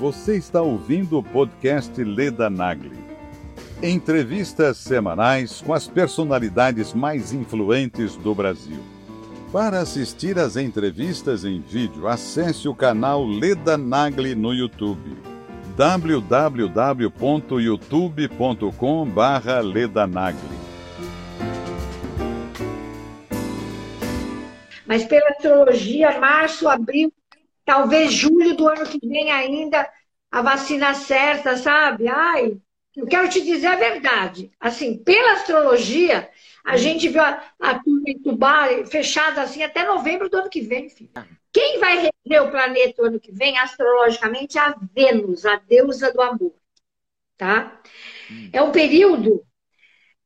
Você está ouvindo o podcast Leda Nagli. Entrevistas semanais com as personalidades mais influentes do Brasil. Para assistir às entrevistas em vídeo, acesse o canal Leda Nagli no YouTube. www.youtube.com/ledanagli. Mas pela astrologia, março, abril, talvez julho do ano que vem ainda, a vacina certa, sabe? Ai, eu quero te dizer a verdade. Assim, pela astrologia, a gente viu a, a turma em fechada assim até novembro do ano que vem, filho. Quem vai reger o planeta o ano que vem, astrologicamente, é a Vênus, a deusa do amor. Tá? Hum. É um período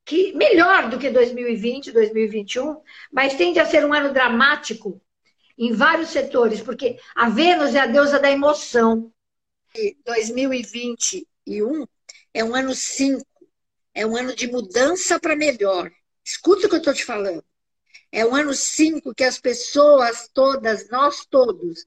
que melhor do que 2020, 2021, mas tende a ser um ano dramático em vários setores, porque a Vênus é a deusa da emoção. 2021 é um ano 5, é um ano de mudança para melhor. Escuta o que eu estou te falando. É um ano 5 que as pessoas todas, nós todos,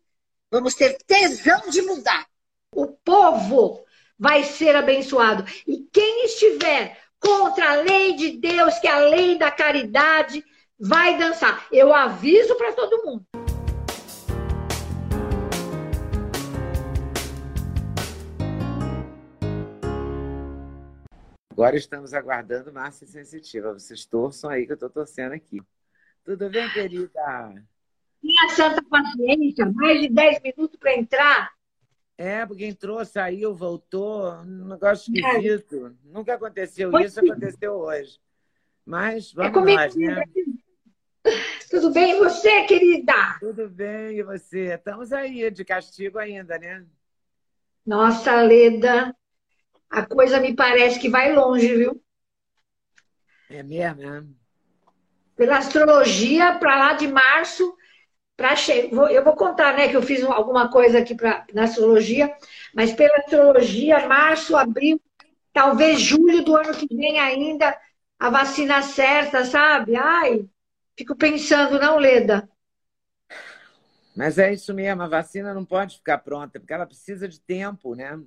vamos ter tesão de mudar. O povo vai ser abençoado. E quem estiver contra a lei de Deus, que é a lei da caridade, vai dançar. Eu aviso para todo mundo. Agora estamos aguardando Márcia Sensitiva. Vocês torçam aí que eu estou torcendo aqui. Tudo bem, querida? Minha santa paciência, mais de 10 minutos para entrar. É, porque entrou, saiu, voltou, um negócio é. esquisito. É. Nunca aconteceu Foi isso, sim. aconteceu hoje. Mas vamos é comigo, lá, né? Tudo bem e você, querida? Tudo bem, e você? Estamos aí, de castigo ainda, né? Nossa, Leda, a coisa me parece que vai longe, viu? É mesmo, né? Pela astrologia, para lá de março, para che... eu vou contar, né, que eu fiz alguma coisa aqui pra, na astrologia, mas pela astrologia, março, abril, talvez julho do ano que vem ainda, a vacina certa, sabe? Ai, fico pensando, não, Leda? Mas é isso mesmo, a vacina não pode ficar pronta, porque ela precisa de tempo, né?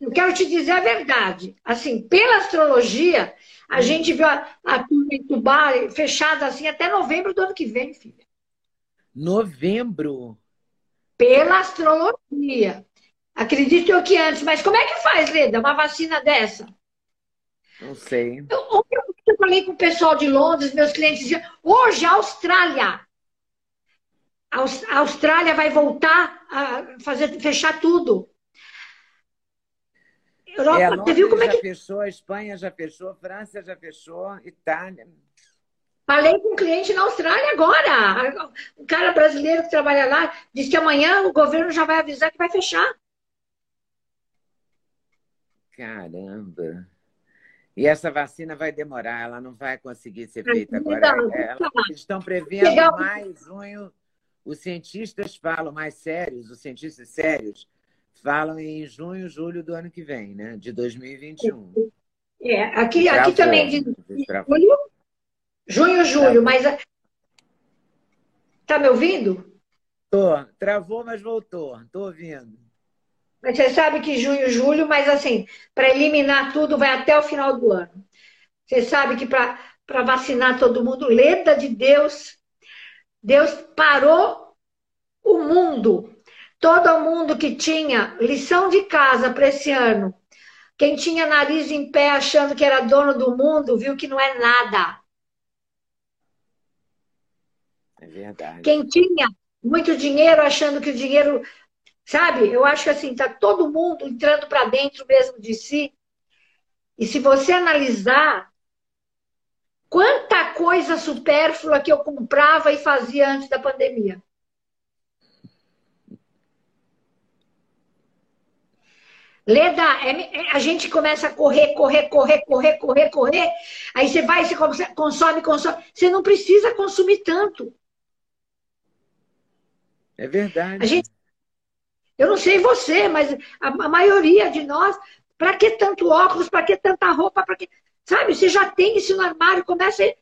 Eu quero te dizer a verdade. Assim, pela astrologia, a hum. gente viu a, a turma em fechada assim até novembro do ano que vem, filha. Novembro? Pela astrologia. Acredito eu que antes, mas como é que faz, Leda, uma vacina dessa? Não sei. Eu, eu falei com o pessoal de Londres, meus clientes diziam, hoje a Austrália. A Austrália vai voltar a fazer, fechar tudo. Europa, é, você viu como é que. Já fechou, a Espanha já fechou, França já fechou, Itália. Falei com um cliente na Austrália agora. Um cara brasileiro que trabalha lá disse que amanhã o governo já vai avisar que vai fechar. Caramba! E essa vacina vai demorar, ela não vai conseguir ser feita agora. Ela, eles estão prevendo mais junho. Os cientistas falam mais sérios, os cientistas sérios falam em junho, julho do ano que vem, né? De 2021. É, aqui, aqui também de julho, Junho, julho, mas. Tá me ouvindo? Tô. Travou, mas voltou. Tô ouvindo. Mas você sabe que junho, julho, mas assim, para eliminar tudo vai até o final do ano. Você sabe que para vacinar todo mundo, leda de Deus, Deus parou o mundo. Todo mundo que tinha lição de casa para esse ano, quem tinha nariz em pé achando que era dono do mundo, viu que não é nada. É verdade. Quem tinha muito dinheiro achando que o dinheiro. Sabe? Eu acho que assim, está todo mundo entrando para dentro mesmo de si. E se você analisar quanta coisa supérflua que eu comprava e fazia antes da pandemia. Leda, é, é, a gente começa a correr, correr, correr, correr, correr, correr. Aí você vai, você consome, consome. Você não precisa consumir tanto. É verdade. A gente, eu não sei você, mas a, a maioria de nós, para que tanto óculos, para que tanta roupa, para que. Sabe, você já tem isso no armário, começa a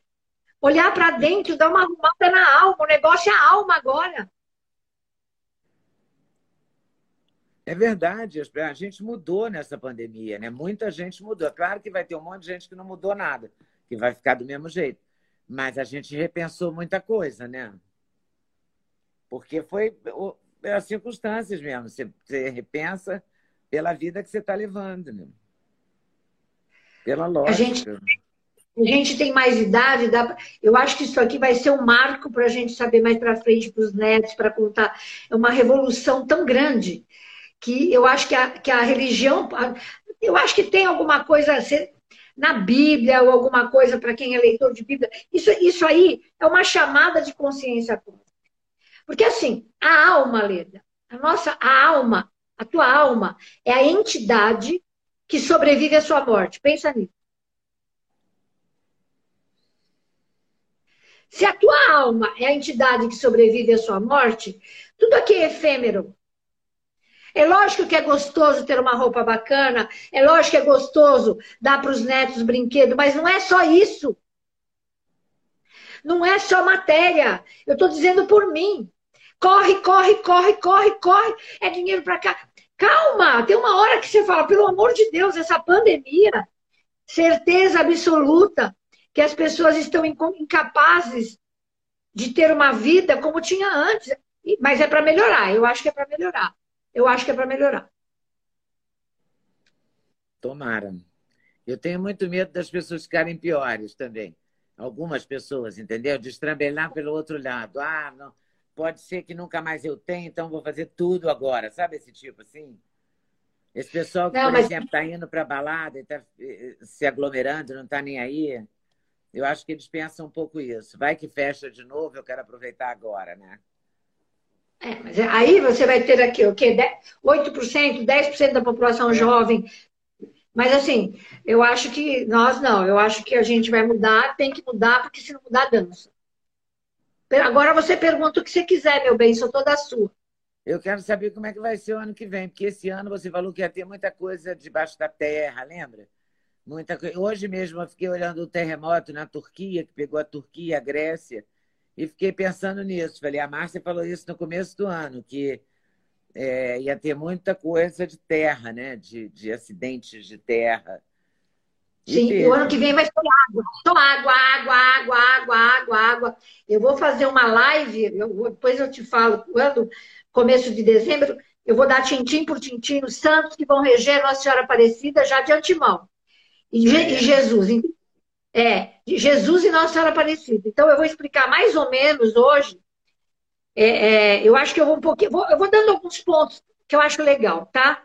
olhar para dentro, dar uma arrumada na alma. O negócio é a alma agora. É verdade, a gente mudou nessa pandemia, né? Muita gente mudou. Claro que vai ter um monte de gente que não mudou nada, que vai ficar do mesmo jeito. Mas a gente repensou muita coisa, né? Porque foi as circunstâncias mesmo. Você, você repensa pela vida que você está levando, né? Pela lógica. A gente, a gente tem mais idade, dá, eu acho que isso aqui vai ser um marco para a gente saber mais para frente para os netos, para contar. É uma revolução tão grande que eu acho que a, que a religião, eu acho que tem alguma coisa na Bíblia ou alguma coisa para quem é leitor de Bíblia. Isso, isso aí é uma chamada de consciência Porque assim, a alma, Leda, a nossa a alma, a tua alma é a entidade que sobrevive à sua morte. Pensa nisso. Se a tua alma é a entidade que sobrevive à sua morte, tudo aqui é efêmero. É lógico que é gostoso ter uma roupa bacana, é lógico que é gostoso dar para os netos brinquedo, mas não é só isso. Não é só matéria. Eu estou dizendo por mim. Corre, corre, corre, corre, corre. É dinheiro para cá. Calma, tem uma hora que você fala, pelo amor de Deus, essa pandemia, certeza absoluta que as pessoas estão incapazes de ter uma vida como tinha antes. Mas é para melhorar, eu acho que é para melhorar. Eu acho que é para melhorar. Tomara. Eu tenho muito medo das pessoas ficarem piores também. Algumas pessoas, entendeu? De estrambelar pelo outro lado. Ah, não. Pode ser que nunca mais eu tenha, então vou fazer tudo agora. Sabe esse tipo assim? Esse pessoal que, não, por mas... exemplo, está indo para a balada e está se aglomerando, não está nem aí. Eu acho que eles pensam um pouco isso. Vai que fecha de novo, eu quero aproveitar agora, né? É, mas aí você vai ter aqui o quê? 8%, 10% da população é. jovem. Mas assim, eu acho que nós não, eu acho que a gente vai mudar, tem que mudar, porque se não mudar, dança. Agora você pergunta o que você quiser, meu bem, sou toda sua. Eu quero saber como é que vai ser o ano que vem, porque esse ano você falou que ia ter muita coisa debaixo da terra, lembra? Muita coisa. Hoje mesmo eu fiquei olhando o terremoto na Turquia, que pegou a Turquia e a Grécia. E fiquei pensando nisso. Falei, a Márcia falou isso no começo do ano, que é, ia ter muita coisa de terra, né? De, de acidentes de terra. Sim, e o ano que vem vai ser água. Só água, água, água, água, água, água. Eu vou fazer uma live, eu, depois eu te falo quando, começo de dezembro, eu vou dar tintim por tintim nos santos que vão reger Nossa Senhora Aparecida já de antemão. E, é. e Jesus. É, Jesus e Nossa Senhora Aparecida. Então, eu vou explicar mais ou menos hoje. É, é, eu acho que eu vou um pouquinho. Vou, eu vou dando alguns pontos que eu acho legal, tá?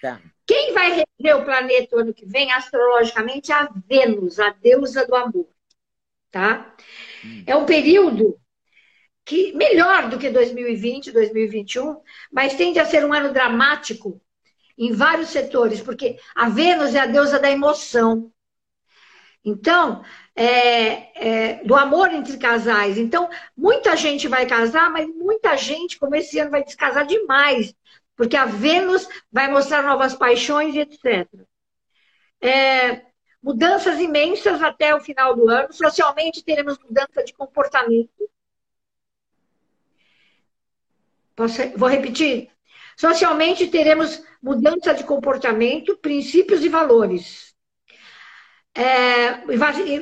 Tá. Quem vai reger o planeta o ano que vem, astrologicamente, é a Vênus, a deusa do amor. Tá? Hum. É um período que melhor do que 2020, 2021, mas tende a ser um ano dramático em vários setores, porque a Vênus é a deusa da emoção. Então, é, é, do amor entre casais. Então, muita gente vai casar, mas muita gente, como esse ano, vai descasar demais, porque a Vênus vai mostrar novas paixões e etc. É, mudanças imensas até o final do ano. Socialmente, teremos mudança de comportamento. Posso, vou repetir? Socialmente, teremos mudança de comportamento, princípios e valores. É,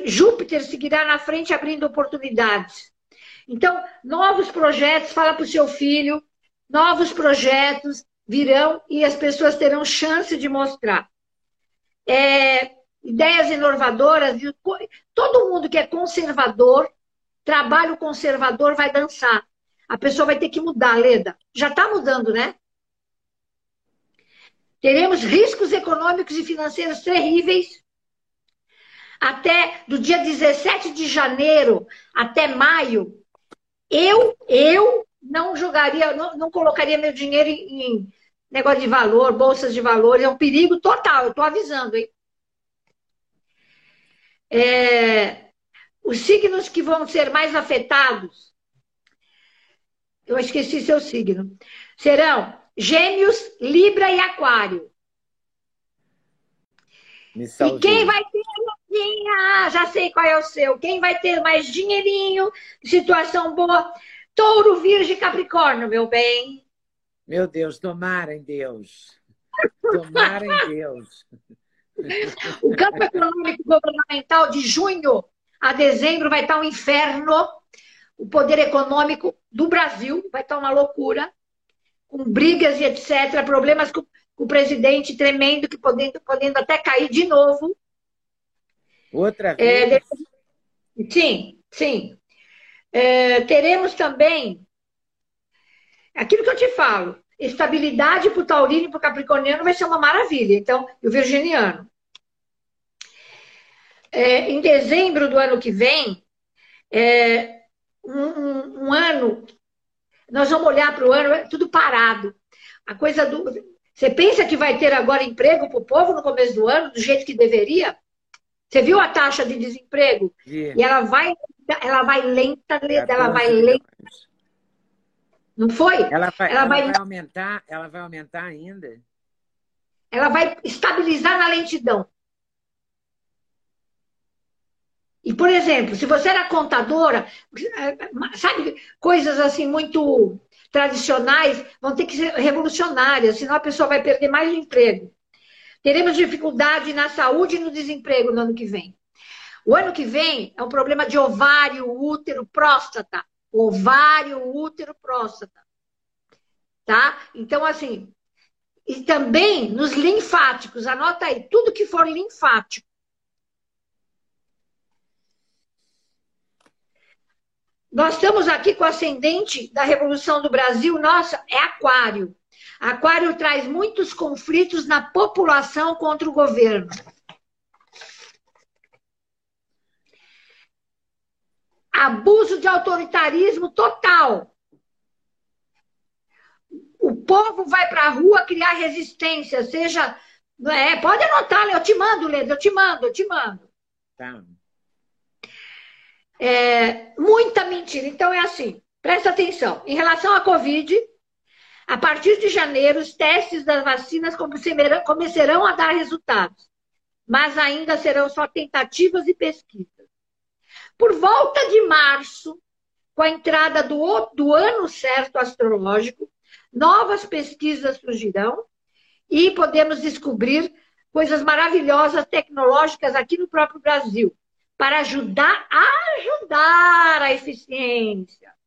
Júpiter seguirá na frente abrindo oportunidades. Então, novos projetos, fala para o seu filho, novos projetos virão e as pessoas terão chance de mostrar. É, ideias inovadoras, todo mundo que é conservador, trabalho conservador vai dançar. A pessoa vai ter que mudar, Leda. Já está mudando, né? Teremos riscos econômicos e financeiros terríveis até do dia 17 de janeiro até maio, eu, eu não jogaria, não, não colocaria meu dinheiro em, em, negócio de valor, bolsas de valores, é um perigo total, eu estou avisando, hein? É, os signos que vão ser mais afetados, eu esqueci seu signo, serão Gêmeos, Libra e Aquário. E quem vai ter ah, já sei qual é o seu. Quem vai ter mais dinheirinho, situação boa? Touro, Virgem Capricórnio, meu bem. Meu Deus, tomara em Deus. Tomara em Deus. O campo econômico governamental de junho a dezembro vai estar um inferno. O poder econômico do Brasil vai estar uma loucura, com brigas e etc., problemas com, com o presidente tremendo, que podendo, podendo até cair de novo. Outra é, vez? É, sim, sim. É, teremos também aquilo que eu te falo, estabilidade para o taurino e para o capricorniano vai ser uma maravilha. Então, e o virginiano. É, em dezembro do ano que vem, é, um, um, um, ano, nós vamos olhar para o ano, é tudo parado. A coisa do. Você pensa que vai ter agora emprego para o povo no começo do ano, do jeito que deveria? Você viu a taxa de desemprego? Yeah. E ela vai, ela vai lenta, ela vai lenta. Não foi? Ela vai, ela, ela vai... vai aumentar, ela vai aumentar ainda. Ela vai estabilizar na lentidão. E, por exemplo, se você era contadora, sabe, coisas assim muito tradicionais vão ter que ser revolucionárias, senão a pessoa vai perder mais emprego. Teremos dificuldade na saúde e no desemprego no ano que vem. O ano que vem é um problema de ovário, útero, próstata. Ovário, útero, próstata. Tá? Então, assim, e também nos linfáticos, anota aí, tudo que for linfático Nós estamos aqui com o ascendente da Revolução do Brasil, nossa, é Aquário. Aquário traz muitos conflitos na população contra o governo. Abuso de autoritarismo total. O povo vai para a rua criar resistência, seja. É, pode anotar, eu te mando, Leda, eu te mando, eu te mando. Tá. É, muita mentira. Então é assim, presta atenção. Em relação à Covid, a partir de janeiro, os testes das vacinas começarão a dar resultados, mas ainda serão só tentativas e pesquisas. Por volta de março, com a entrada do, do ano certo astrológico, novas pesquisas surgirão e podemos descobrir coisas maravilhosas tecnológicas aqui no próprio Brasil para ajudar a ajudar a eficiência.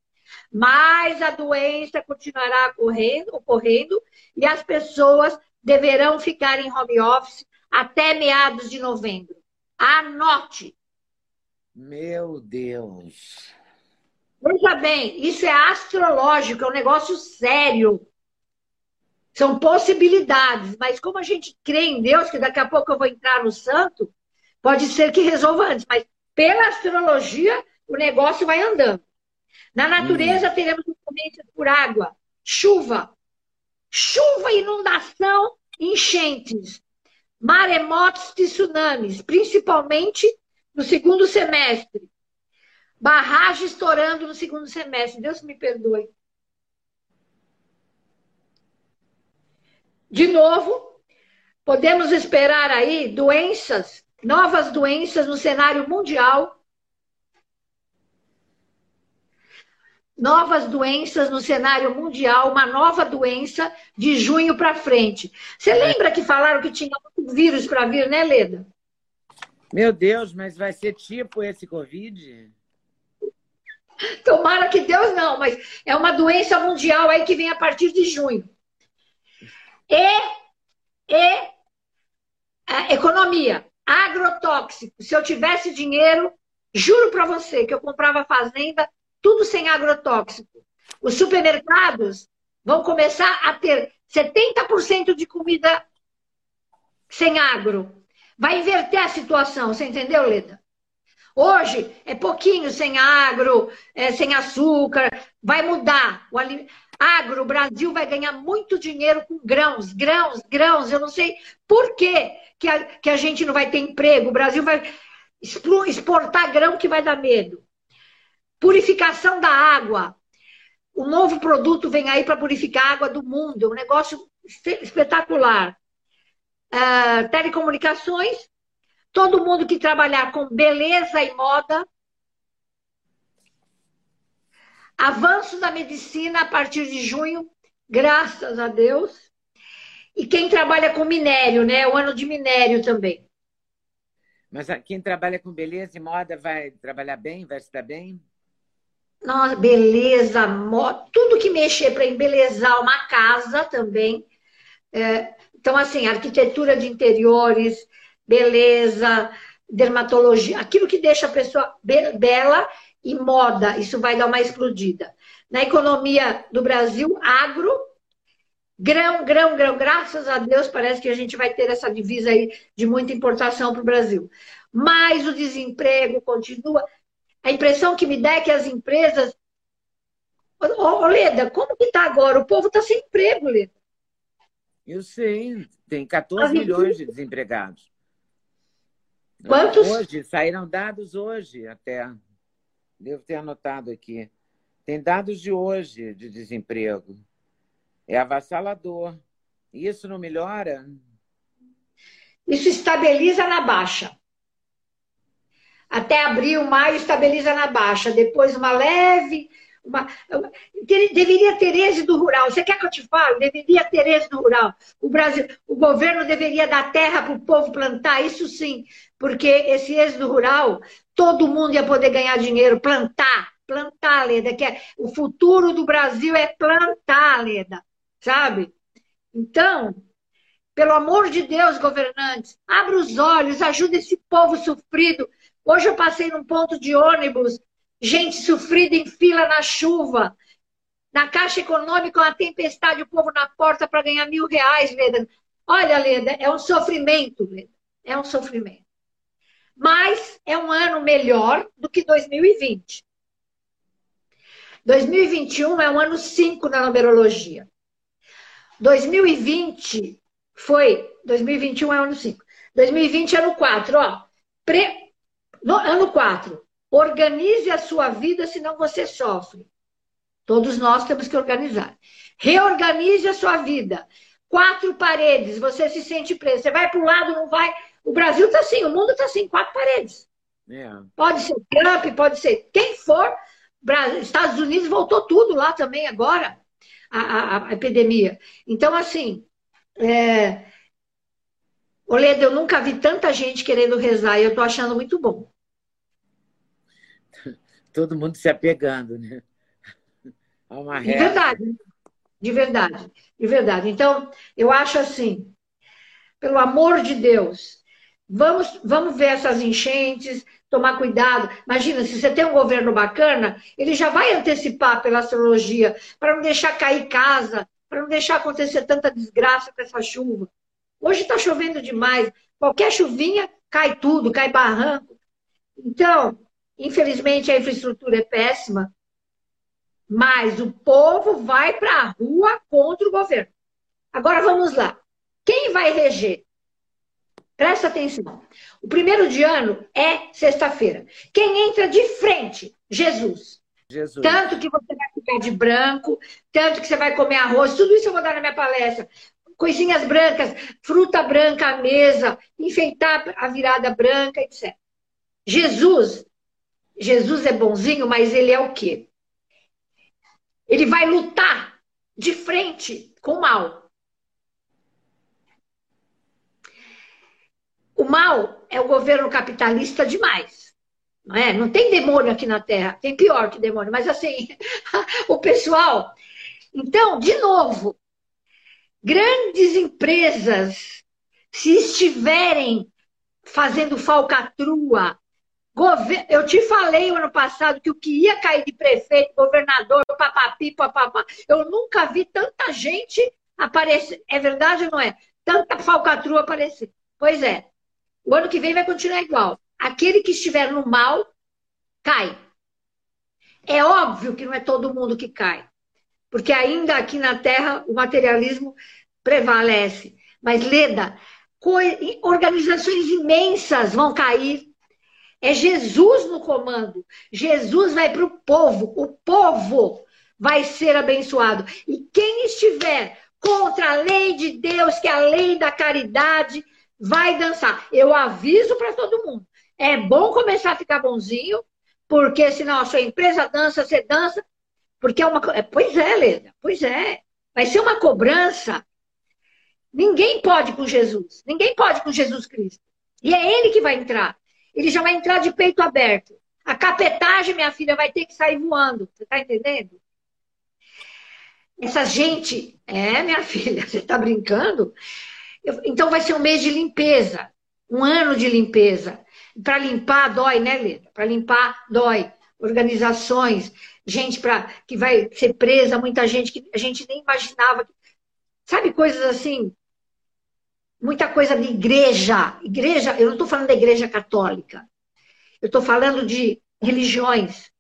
Mas a doença continuará ocorrendo, ocorrendo e as pessoas deverão ficar em home office até meados de novembro. Anote. Meu Deus. Veja bem, isso é astrológico, é um negócio sério. São possibilidades, mas como a gente crê em Deus, que daqui a pouco eu vou entrar no santo, Pode ser que resolva antes, mas pela astrologia o negócio vai andando. Na natureza uhum. teremos influências por água, chuva, chuva, inundação, enchentes, maremotos e tsunamis, principalmente no segundo semestre. Barragem estourando no segundo semestre. Deus me perdoe. De novo, podemos esperar aí doenças novas doenças no cenário mundial. Novas doenças no cenário mundial, uma nova doença de junho para frente. Você lembra que falaram que tinha vírus para vir, né, Leda? Meu Deus, mas vai ser tipo esse Covid? Tomara que Deus não, mas é uma doença mundial aí que vem a partir de junho. E, e a economia agrotóxico. Se eu tivesse dinheiro, juro para você que eu comprava fazenda, tudo sem agrotóxico. Os supermercados vão começar a ter 70% de comida sem agro. Vai inverter a situação, você entendeu, Leda? Hoje é pouquinho sem agro, é, sem açúcar, vai mudar. O agro, o Brasil vai ganhar muito dinheiro com grãos, grãos, grãos. Eu não sei por quê que a, que a gente não vai ter emprego. O Brasil vai exportar grão que vai dar medo. Purificação da água. O novo produto vem aí para purificar a água do mundo. Um negócio espetacular. Uh, telecomunicações. Todo mundo que trabalhar com beleza e moda. Avanço da medicina a partir de junho graças a Deus. E quem trabalha com minério, né? O ano de minério também. Mas quem trabalha com beleza e moda vai trabalhar bem, vai estar bem? Nossa, beleza, moda, tudo que mexer para embelezar uma casa também. É, então, assim, arquitetura de interiores, beleza, dermatologia, aquilo que deixa a pessoa be bela e moda, isso vai dar uma explodida. Na economia do Brasil, agro, grão, grão, grão, graças a Deus, parece que a gente vai ter essa divisa aí de muita importação para o Brasil. Mas o desemprego continua. A impressão que me dá é que as empresas. Ô, Leda, como que está agora? O povo está sem emprego, Leda. Eu sei, tem 14 milhões de desempregados. Quantos? Hoje, saíram dados hoje até. Devo ter anotado aqui. Tem dados de hoje de desemprego. É avassalador. Isso não melhora? Isso estabiliza na baixa. Até abril, maio, estabiliza na baixa. Depois, uma leve. Uma... Deveria ter êxito rural. Você quer que eu te fale? Deveria ter êxito rural. O, Brasil, o governo deveria dar terra para o povo plantar, isso sim. Porque esse êxito rural, todo mundo ia poder ganhar dinheiro, plantar. Plantar, Leda. Que é, o futuro do Brasil é plantar, Leda sabe? Então, pelo amor de Deus, governantes, abra os olhos, ajude esse povo sofrido. Hoje eu passei num ponto de ônibus, gente sofrida em fila na chuva. Na Caixa Econômica, uma tempestade, o povo na porta para ganhar mil reais, Leda. Olha, Leda, é um sofrimento, Leda. É um sofrimento. Mas é um ano melhor do que 2020. 2021 é um ano 5 na numerologia. 2020 foi. 2021 é ano 5. 2020 ano 4, ó. Pre, no, ano 4. Organize a sua vida, senão você sofre. Todos nós temos que organizar. Reorganize a sua vida. Quatro paredes, você se sente preso. Você vai para o lado, não vai. O Brasil está assim, o mundo está assim, quatro paredes. Yeah. É. Pode ser Trump, pode ser quem for. Estados Unidos voltou tudo lá também agora a, a, a epidemia. Então, assim, é... Oledo, eu nunca vi tanta gente querendo rezar e eu estou achando muito bom. Todo mundo se apegando, né? A uma reza. De verdade, de verdade, de verdade. Então, eu acho assim, pelo amor de Deus, vamos, vamos ver essas enchentes, tomar cuidado. Imagina, se você tem um governo bacana, ele já vai antecipar pela astrologia, para não deixar cair casa, para não deixar acontecer tanta desgraça com essa chuva. Hoje está chovendo demais. Qualquer chuvinha, cai tudo, cai barranco. Então, infelizmente, a infraestrutura é péssima, mas o povo vai para a rua contra o governo. Agora vamos lá. Quem vai reger? Presta atenção. O primeiro de ano é sexta-feira. Quem entra de frente? Jesus. Jesus. Tanto que você vai ficar de branco, tanto que você vai comer arroz, tudo isso eu vou dar na minha palestra. Coisinhas brancas, fruta branca à mesa, enfeitar a virada branca, etc. Jesus, Jesus é bonzinho, mas ele é o quê? Ele vai lutar de frente com o mal. O mal é o governo capitalista demais. Não, é? não tem demônio aqui na Terra, tem pior que demônio, mas assim, o pessoal. Então, de novo, grandes empresas, se estiverem fazendo falcatrua, eu te falei ano passado que o que ia cair de prefeito, governador, papapi, papapá, eu nunca vi tanta gente aparecer. É verdade ou não é? Tanta falcatrua aparecer. Pois é. O ano que vem vai continuar igual. Aquele que estiver no mal, cai. É óbvio que não é todo mundo que cai. Porque ainda aqui na Terra o materialismo prevalece. Mas, Leda, organizações imensas vão cair. É Jesus no comando. Jesus vai para o povo. O povo vai ser abençoado. E quem estiver contra a lei de Deus, que é a lei da caridade, vai dançar. Eu aviso para todo mundo. É bom começar a ficar bonzinho, porque senão a sua empresa dança, você dança, porque é uma coisa. Pois é, Leda, pois é. Vai ser uma cobrança. Ninguém pode com Jesus. Ninguém pode com Jesus Cristo. E é ele que vai entrar. Ele já vai entrar de peito aberto. A capetagem, minha filha, vai ter que sair voando. Você está entendendo? Essa gente. É, minha filha, você está brincando? Então vai ser um mês de limpeza. Um ano de limpeza. Para limpar, dói, né, Leda? Para limpar, dói. Organizações, gente pra, que vai ser presa, muita gente que a gente nem imaginava. Sabe, coisas assim, muita coisa de igreja. Igreja, eu não estou falando da igreja católica. Eu estou falando de religiões.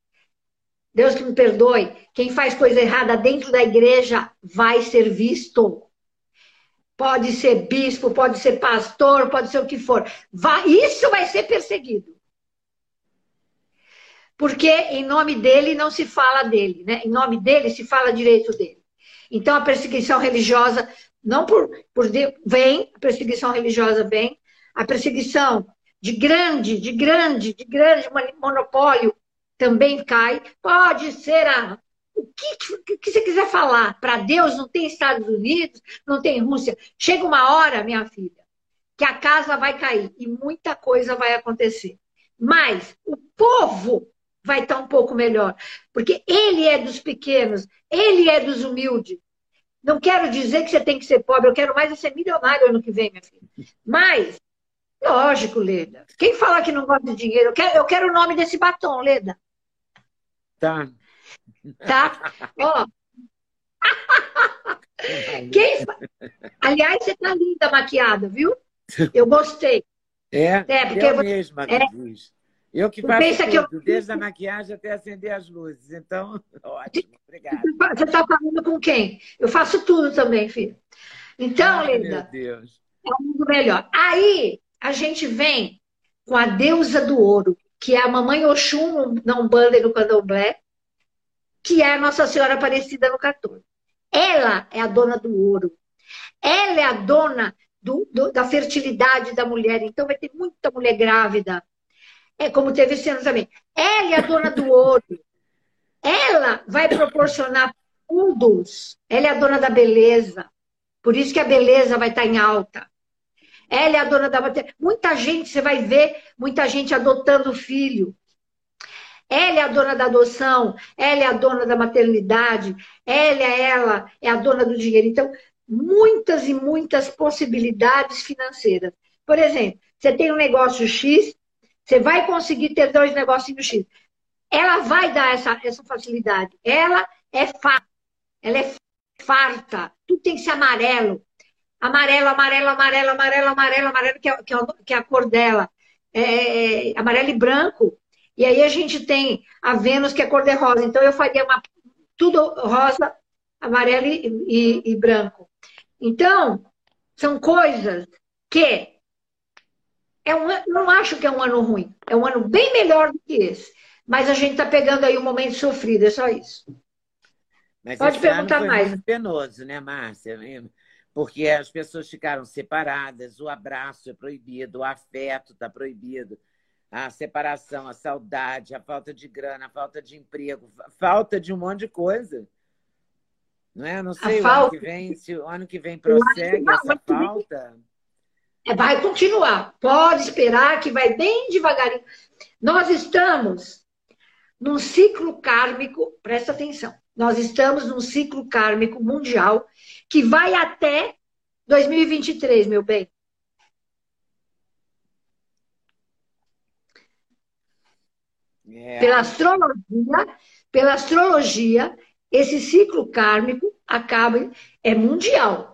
Deus que me perdoe. Quem faz coisa errada dentro da igreja vai ser visto. Pode ser bispo, pode ser pastor, pode ser o que for. Vai, isso vai ser perseguido. Porque em nome dele não se fala dele, né? Em nome dele se fala direito dele. Então a perseguição religiosa não por, por vem, a perseguição religiosa vem, a perseguição de grande, de grande, de grande monopólio também cai. Pode ser a, o que, que você quiser falar. Para Deus não tem Estados Unidos, não tem Rússia. Chega uma hora, minha filha, que a casa vai cair e muita coisa vai acontecer. Mas o povo vai estar um pouco melhor, porque ele é dos pequenos, ele é dos humildes. Não quero dizer que você tem que ser pobre, eu quero mais é ser milionário ano que vem, minha filha. Mas, lógico, Leda. Quem fala que não gosta de dinheiro? Eu quero, eu quero o nome desse batom, Leda. Tá. Tá? Ó. Quem... Aliás, você tá linda maquiada, viu? Eu gostei. É, é porque eu mesma é, eu que faço Pensa tudo, que eu... desde a maquiagem até acender as luzes. Então, ótimo, obrigada. Você está falando com quem? Eu faço tudo também, filho. Então, Ai, Linda, é um mundo melhor. Aí, a gente vem com a deusa do ouro, que é a mamãe Oxum na Umbanda e no Candomblé, que é a Nossa Senhora Aparecida no 14. Ela é a dona do ouro. Ela é a dona do, do, da fertilidade da mulher. Então, vai ter muita mulher grávida, é como teve esse ano também. Ela é a dona do ouro. Ela vai proporcionar fundos. Ela é a dona da beleza. Por isso que a beleza vai estar em alta. Ela é a dona da Muita gente, você vai ver, muita gente adotando filho. Ela é a dona da adoção, ela é a dona da maternidade, ela é ela, é a dona do dinheiro. Então, muitas e muitas possibilidades financeiras. Por exemplo, você tem um negócio X, você vai conseguir ter dois negocinhos X. Ela vai dar essa, essa facilidade. Ela é farta. Ela é farta. Tudo tem que ser amarelo. Amarelo, amarelo, amarelo, amarelo, amarelo, amarelo, que é, que é, que é a cor dela. É, é, amarelo e branco. E aí a gente tem a Vênus, que é cor de rosa. Então eu faria uma, tudo rosa, amarelo e, e, e branco. Então, são coisas que é um, não acho que é um ano ruim. É um ano bem melhor do que esse. Mas a gente está pegando aí um momento sofrido, é só isso. Mas Pode perguntar ano foi mais. Muito penoso, né, Márcia? Porque as pessoas ficaram separadas, o abraço é proibido, o afeto está proibido, a separação, a saudade, a falta de grana, a falta de emprego, falta de um monte de coisa. Não é? Não sei, o falta... ano que vem, se o ano que vem prossegue essa falta. É, vai continuar. Pode esperar que vai bem devagarinho. Nós estamos num ciclo kármico, presta atenção. Nós estamos num ciclo kármico mundial que vai até 2023, meu bem. É. Pela astrologia, pela astrologia, esse ciclo kármico acaba é mundial.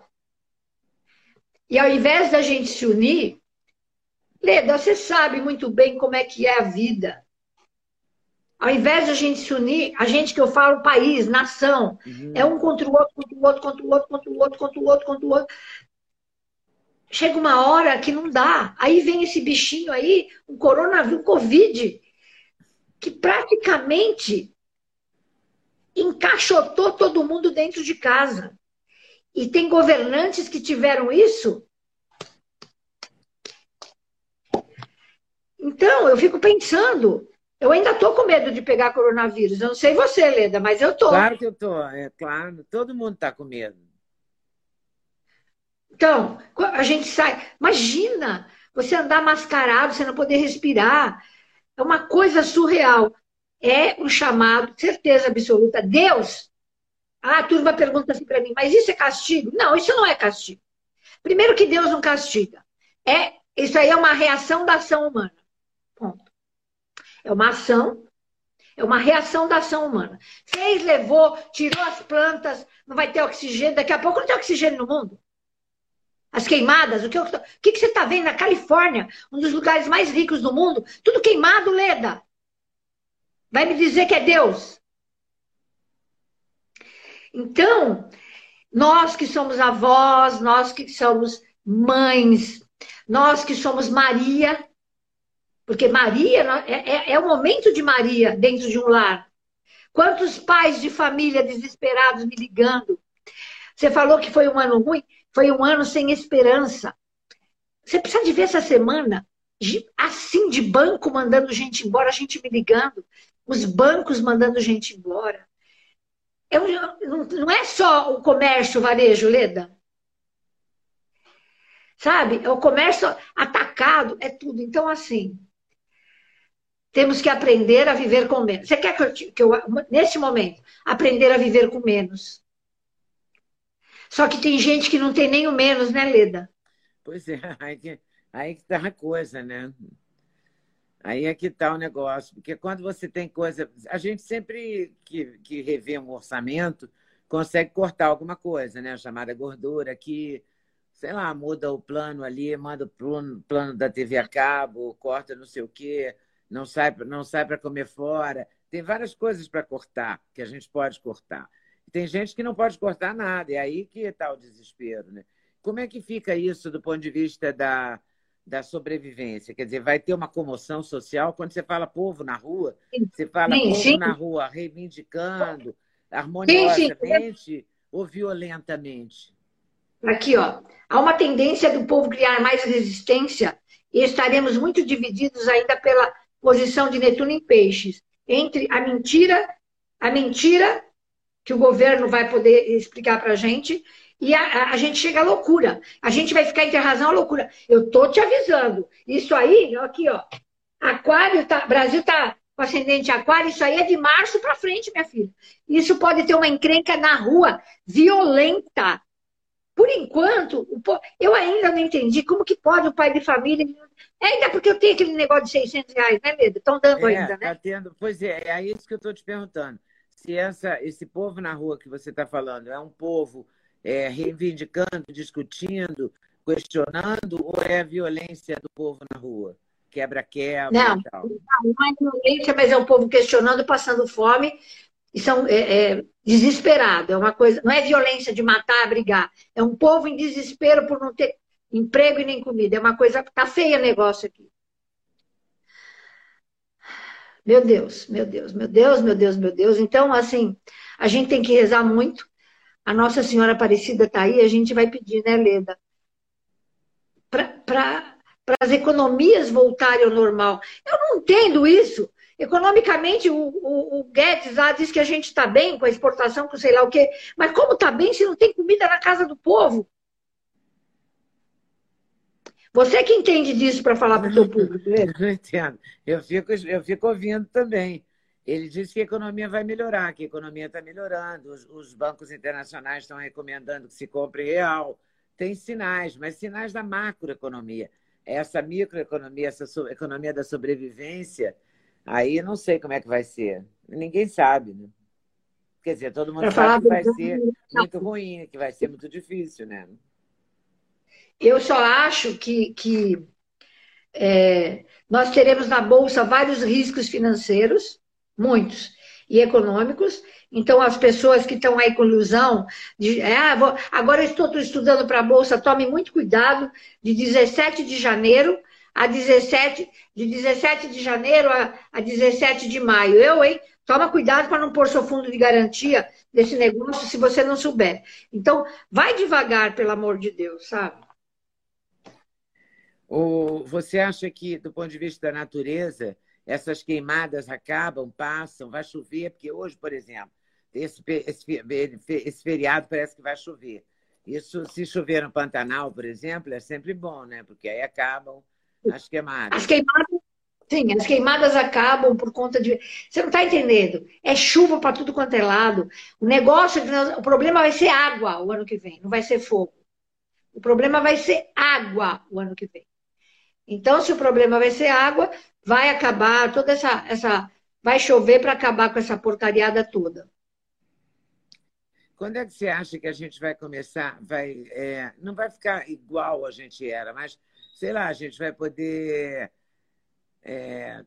E ao invés da gente se unir, Leda, você sabe muito bem como é que é a vida. Ao invés de a gente se unir, a gente que eu falo país, nação, uhum. é um contra o outro, contra o outro, contra o outro, contra o outro, contra o outro, contra o outro. Chega uma hora que não dá. Aí vem esse bichinho aí, um coronavírus, um Covid, que praticamente encaixotou todo mundo dentro de casa. E tem governantes que tiveram isso. Então, eu fico pensando, eu ainda estou com medo de pegar coronavírus. Eu não sei você, Leda, mas eu estou. Claro que eu estou, é claro. Todo mundo está com medo. Então, a gente sai. Imagina você andar mascarado, você não poder respirar. É uma coisa surreal. É um chamado, certeza absoluta. Deus. Ah, a turma pergunta assim para mim, mas isso é castigo? Não, isso não é castigo. Primeiro que Deus não castiga. É, isso aí é uma reação da ação humana. Ponto. É uma ação, é uma reação da ação humana. Fez, levou, tirou as plantas, não vai ter oxigênio, daqui a pouco não tem oxigênio no mundo. As queimadas, o que, o que, que você está vendo na Califórnia, um dos lugares mais ricos do mundo? Tudo queimado, Leda. Vai me dizer que é Deus. Então, nós que somos avós, nós que somos mães, nós que somos Maria, porque Maria é, é, é o momento de Maria dentro de um lar. Quantos pais de família desesperados me ligando? Você falou que foi um ano ruim? Foi um ano sem esperança. Você precisa de ver essa semana, assim, de banco mandando gente embora, a gente me ligando, os bancos mandando gente embora. Eu, não é só o comércio, o varejo, Leda. Sabe? É o comércio atacado, é tudo. Então, assim, temos que aprender a viver com menos. Você quer que eu, que eu momento, aprender a viver com menos? Só que tem gente que não tem nem o menos, né, Leda? Pois é, aí que, aí que tá a coisa, né? Aí é que está o negócio. Porque quando você tem coisa. A gente sempre que, que revê um orçamento consegue cortar alguma coisa, né? A chamada gordura, que, sei lá, muda o plano ali, manda o plano, plano da TV a cabo, corta não sei o quê, não sai, não sai para comer fora. Tem várias coisas para cortar, que a gente pode cortar. Tem gente que não pode cortar nada, é aí que está o desespero. Né? Como é que fica isso do ponto de vista da, da sobrevivência? Quer dizer, vai ter uma comoção social? Quando você fala povo na rua, você fala sim, povo sim. na rua reivindicando harmoniosamente sim, ou violentamente? Aqui, ó. Há uma tendência do povo criar mais resistência e estaremos muito divididos ainda pela posição de Netuno em peixes, entre a mentira, a mentira que o governo vai poder explicar para a gente, e a, a, gente chega à loucura. A gente vai ficar entre a razão e a loucura. Eu tô te avisando. Isso aí, aqui, ó. Aquário, tá, Brasil tá com ascendente aquário, isso aí é de março para frente, minha filha. Isso pode ter uma encrenca na rua, violenta. Por enquanto, eu ainda não entendi como que pode o pai de família. Ainda porque eu tenho aquele negócio de 600 reais, né, Leda? Estão dando é, ainda, né? Tá tendo. Pois é, é isso que eu estou te perguntando se essa, esse povo na rua que você está falando é um povo é, reivindicando, discutindo, questionando, ou é a violência do povo na rua? Quebra-quebra não, tal. Não, é violência, mas é um povo questionando, passando fome, e são é, é, desesperado. É uma coisa, não é violência de matar, brigar. É um povo em desespero por não ter emprego e nem comida. É uma coisa. Tá feia o negócio aqui. Meu Deus, meu Deus, meu Deus, meu Deus, meu Deus. Então, assim, a gente tem que rezar muito. A Nossa Senhora Aparecida está aí, a gente vai pedir, né, Leda? Para as economias voltarem ao normal. Eu não entendo isso. Economicamente, o, o, o Guedes lá diz que a gente está bem com a exportação, com sei lá o quê. Mas como está bem se não tem comida na casa do povo? Você que entende disso para falar para o seu público, né? Eu entendo. Eu fico, eu fico ouvindo também. Ele disse que a economia vai melhorar, que a economia está melhorando. Os, os, bancos internacionais estão recomendando que se compre real. Tem sinais, mas sinais da macroeconomia. Essa microeconomia, essa so, economia da sobrevivência, aí não sei como é que vai ser. Ninguém sabe, né? Quer dizer, todo mundo pra sabe que vai ser muito ruim, que vai ser muito difícil, né? Eu só acho que, que é, nós teremos na Bolsa vários riscos financeiros, muitos, e econômicos. Então, as pessoas que estão aí com ilusão, de, é, vou, agora estou estudando para a Bolsa, tome muito cuidado, de 17 de janeiro a 17, de 17 de janeiro a, a 17 de maio. Eu, hein? Toma cuidado para não pôr seu fundo de garantia desse negócio se você não souber. Então, vai devagar, pelo amor de Deus, sabe? Ou você acha que, do ponto de vista da natureza, essas queimadas acabam, passam, vai chover? Porque hoje, por exemplo, esse, esse, esse feriado parece que vai chover. Isso, se chover no Pantanal, por exemplo, é sempre bom, né? Porque aí acabam as queimadas. As queimadas, sim, as queimadas acabam por conta de. Você não está entendendo? É chuva para tudo quanto é lado. O negócio, o problema vai ser água o ano que vem, não vai ser fogo. O problema vai ser água o ano que vem. Então, se o problema vai ser água, vai acabar toda essa. essa vai chover para acabar com essa porcariada toda. Quando é que você acha que a gente vai começar? Vai, é, não vai ficar igual a gente era, mas, sei lá, a gente vai poder é,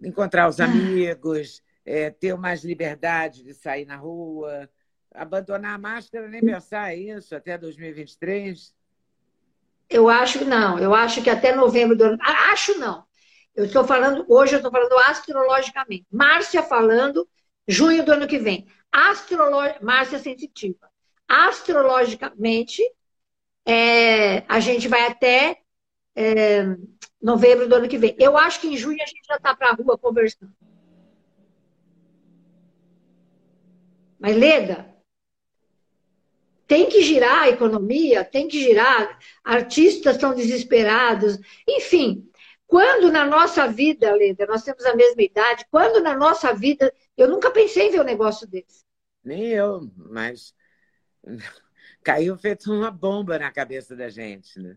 encontrar os ah. amigos, é, ter mais liberdade de sair na rua, abandonar a máscara, nem pensar isso até 2023? Eu acho não. Eu acho que até novembro do ano. Acho não. Eu estou falando, hoje eu estou falando astrologicamente. Márcia falando junho do ano que vem. Astrolog... Márcia Sensitiva. Astrologicamente, é, a gente vai até é, novembro do ano que vem. Eu acho que em junho a gente já está para a rua conversando. Mas, Leda, tem que girar a economia, tem que girar, artistas estão desesperados, enfim. Quando na nossa vida, Leda, nós temos a mesma idade, quando na nossa vida eu nunca pensei em ver um negócio desse. Nem eu, mas caiu feito uma bomba na cabeça da gente, né?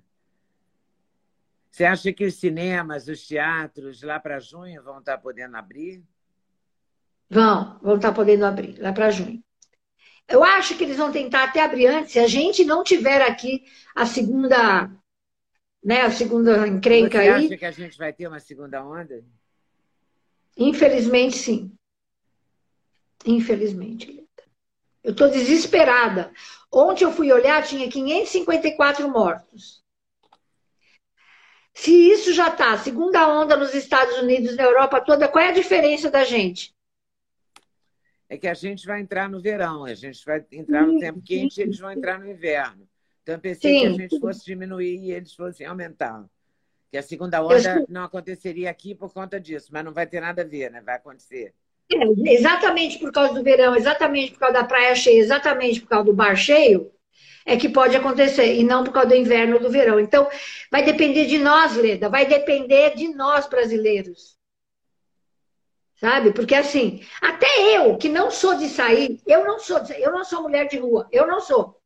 Você acha que os cinemas, os teatros, lá para junho, vão estar tá podendo abrir? Vão, vão estar tá podendo abrir, lá para junho. Eu acho que eles vão tentar até abrir antes, se a gente não tiver aqui a segunda, né, a segunda encrenca Você aí. Você acha que a gente vai ter uma segunda onda? Infelizmente, sim. Infelizmente, Eu estou desesperada. Ontem eu fui olhar, tinha 554 mortos. Se isso já está, segunda onda nos Estados Unidos, na Europa toda, qual é a diferença da gente? É que a gente vai entrar no verão, a gente vai entrar no tempo quente e eles vão entrar no inverno. Então eu pensei Sim. que a gente fosse diminuir e eles fossem aumentar. Que a segunda onda não aconteceria aqui por conta disso, mas não vai ter nada a ver, né? Vai acontecer. É, exatamente por causa do verão, exatamente por causa da praia cheia, exatamente por causa do bar cheio, é que pode acontecer, e não por causa do inverno ou do verão. Então, vai depender de nós, Leda, vai depender de nós, brasileiros. Sabe? Porque assim, até eu, que não sou de sair, eu não sou, eu não sou mulher de rua, eu não sou.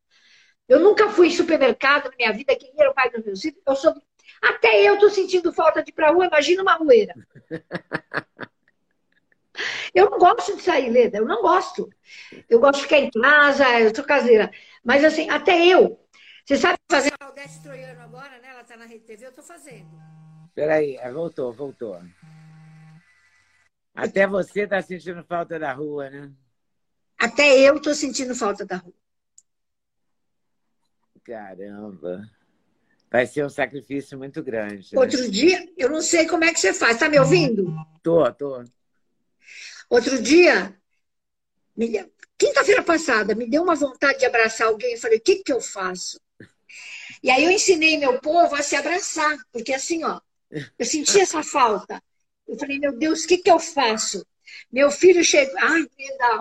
Eu nunca fui em supermercado na minha vida, quem era o pai dos meus filhos, eu sou. Até eu tô sentindo falta de ir pra rua, imagina uma rueira. Eu não gosto de sair, Leda, eu não gosto. Eu gosto de ficar em casa, eu sou caseira. Mas assim, até eu. Você sabe fazer a Aldete Troiano agora, né? Ela tá na Rede TV, eu tô fazendo. Peraí, é, voltou, voltou. Até você tá sentindo falta da rua, né? Até eu tô sentindo falta da rua. Caramba. Vai ser um sacrifício muito grande. Né? Outro dia, eu não sei como é que você faz. Tá me ouvindo? Tô, tô. Outro dia, quinta-feira passada, me deu uma vontade de abraçar alguém. Eu falei, o que, que eu faço? E aí eu ensinei meu povo a se abraçar, porque assim, ó, eu senti essa falta. Eu falei, meu Deus, o que, que eu faço? Meu filho chegou, ai,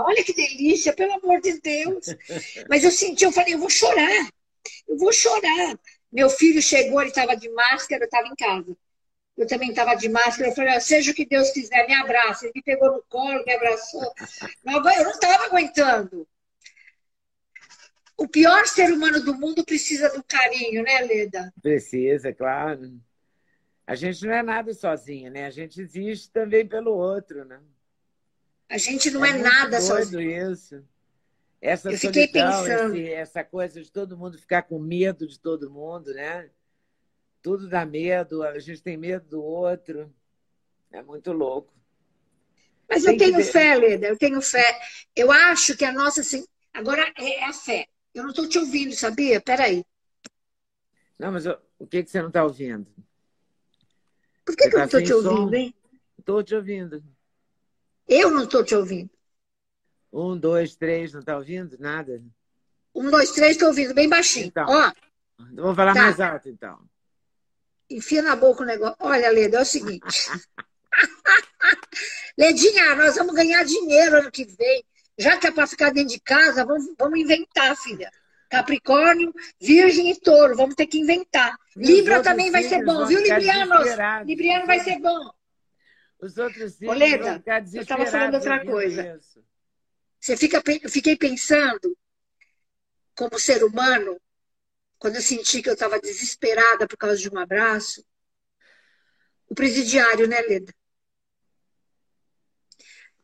olha que delícia, pelo amor de Deus. Mas eu senti, eu falei, eu vou chorar, eu vou chorar. Meu filho chegou, ele estava de máscara, eu estava em casa eu também estava de máscara, eu falei, ah, seja o que Deus quiser, me abraça. Ele me pegou no colo, me abraçou. Eu não estava aguentando. O pior ser humano do mundo precisa do carinho, né, Leda? Precisa, claro. A gente não é nada sozinho, né? A gente existe também pelo outro, né? A gente não é, é nada sozinho. isso. Essa eu fiquei solidão, pensando. Esse, essa coisa de todo mundo ficar com medo de todo mundo, né? Tudo dá medo, a gente tem medo do outro. É muito louco. Mas tem eu tenho fé, Leda, eu tenho fé. Eu acho que a nossa. Agora é a fé. Eu não estou te ouvindo, sabia? Peraí. Não, mas eu... o que, que você não está ouvindo? Por que, que eu não estou te ouvindo, som? hein? Estou te ouvindo. Eu não estou te ouvindo. Um, dois, três, não está ouvindo? Nada? Um, dois, três, estou ouvindo, bem baixinho. Então, Ó, vou falar tá. mais alto, então enfia na boca o negócio. Olha, Leda, é o seguinte. Ledinha, nós vamos ganhar dinheiro ano que vem. Já que é para ficar dentro de casa, vamos, vamos inventar, filha. Capricórnio, Virgem e Touro. Vamos ter que inventar. Libra também vai ser bom, viu, Librianos? Libriano vai ser bom. Os outros signos Oleda, eu estava falando outra coisa. Você fica, eu fiquei pensando, como ser humano, quando eu senti que eu estava desesperada por causa de um abraço, o presidiário, né, Leda?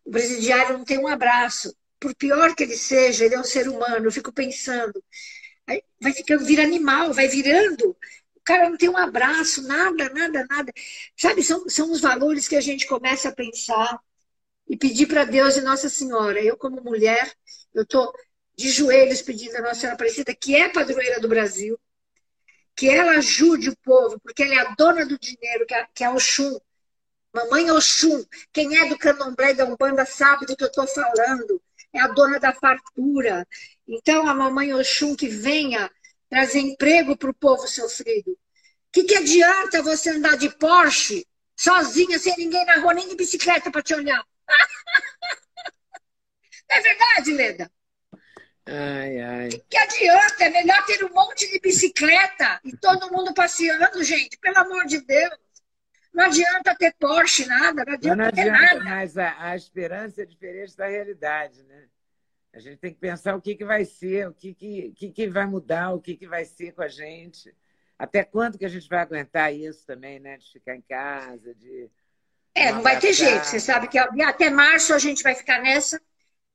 O presidiário não tem um abraço. Por pior que ele seja, ele é um ser humano. Eu fico pensando, vai ficando, vira animal, vai virando. O cara não tem um abraço, nada, nada, nada. Sabe, são, são os valores que a gente começa a pensar e pedir para Deus e Nossa Senhora. Eu, como mulher, eu estou de joelhos pedindo a Nossa Senhora Aparecida, que é padroeira do Brasil, que ela ajude o povo, porque ela é a dona do dinheiro, que é, que é Oxum. Mamãe Oxum. Quem é do candomblé da Umbanda sabe do que eu estou falando. É a dona da fartura. Então, a mamãe Oxum que venha trazer emprego para o povo sofrido. O que, que adianta você andar de Porsche sozinha, sem ninguém na rua, nem de bicicleta para te olhar? Não é verdade, Leda? Ai, ai. Que adianta? É melhor ter um monte de bicicleta e todo mundo passeando, gente. Pelo amor de Deus. Não adianta ter Porsche, nada. Não adianta, não adianta ter nada. Mas a, a, esperança é diferente da realidade, né? A gente tem que pensar o que, que vai ser, o que, que, que, que vai mudar, o que, que vai ser com a gente. Até quando que a gente vai aguentar isso também, né? De ficar em casa, de. É, não vai ter jeito. Você sabe que até março a gente vai ficar nessa,